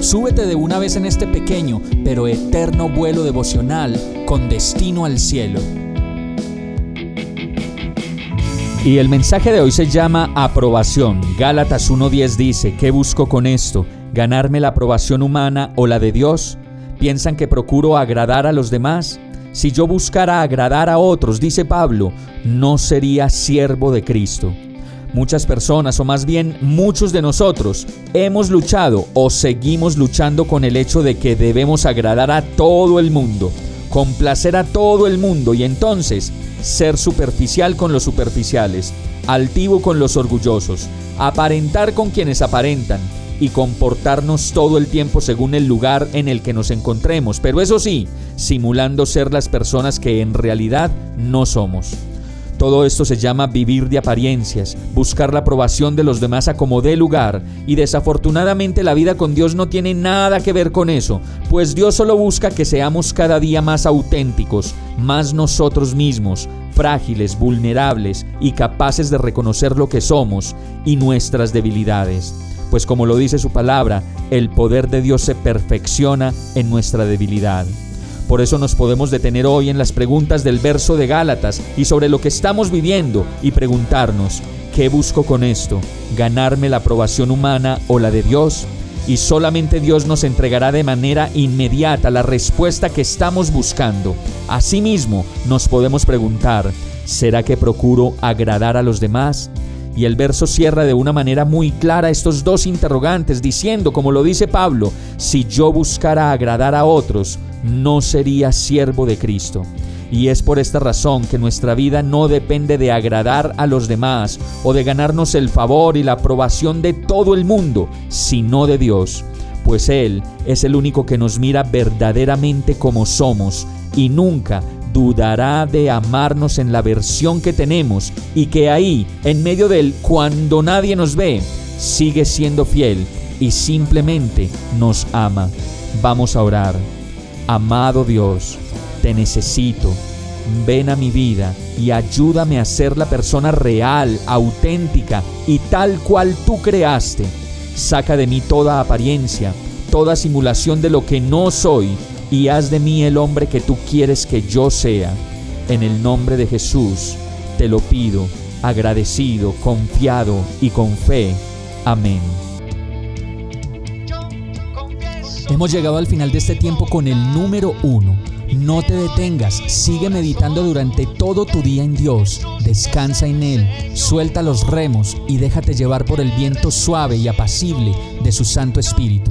súbete de una vez en este pequeño pero eterno vuelo devocional con destino al cielo. Y el mensaje de hoy se llama aprobación. Gálatas 1.10 dice, ¿qué busco con esto? ¿Ganarme la aprobación humana o la de Dios? ¿Piensan que procuro agradar a los demás? Si yo buscara agradar a otros, dice Pablo, no sería siervo de Cristo. Muchas personas, o más bien muchos de nosotros, hemos luchado o seguimos luchando con el hecho de que debemos agradar a todo el mundo, complacer a todo el mundo y entonces ser superficial con los superficiales, altivo con los orgullosos, aparentar con quienes aparentan, y comportarnos todo el tiempo según el lugar en el que nos encontremos, pero eso sí, simulando ser las personas que en realidad no somos. Todo esto se llama vivir de apariencias, buscar la aprobación de los demás a como dé lugar, y desafortunadamente la vida con Dios no tiene nada que ver con eso, pues Dios solo busca que seamos cada día más auténticos, más nosotros mismos, frágiles, vulnerables y capaces de reconocer lo que somos y nuestras debilidades pues como lo dice su palabra, el poder de Dios se perfecciona en nuestra debilidad. Por eso nos podemos detener hoy en las preguntas del verso de Gálatas y sobre lo que estamos viviendo y preguntarnos, ¿qué busco con esto? ¿Ganarme la aprobación humana o la de Dios? Y solamente Dios nos entregará de manera inmediata la respuesta que estamos buscando. Asimismo, nos podemos preguntar, ¿será que procuro agradar a los demás? Y el verso cierra de una manera muy clara estos dos interrogantes, diciendo, como lo dice Pablo, si yo buscara agradar a otros, no sería siervo de Cristo. Y es por esta razón que nuestra vida no depende de agradar a los demás o de ganarnos el favor y la aprobación de todo el mundo, sino de Dios, pues Él es el único que nos mira verdaderamente como somos y nunca dudará de amarnos en la versión que tenemos y que ahí, en medio del cuando nadie nos ve, sigue siendo fiel y simplemente nos ama. Vamos a orar. Amado Dios, te necesito. Ven a mi vida y ayúdame a ser la persona real, auténtica y tal cual tú creaste. Saca de mí toda apariencia, toda simulación de lo que no soy y haz de mí el hombre que tú quieres que yo sea. En el nombre de Jesús te lo pido, agradecido, confiado y con fe. Amén. Hemos llegado al final de este tiempo con el número uno. No te detengas, sigue meditando durante todo tu día en Dios, descansa en Él, suelta los remos y déjate llevar por el viento suave y apacible de su Santo Espíritu.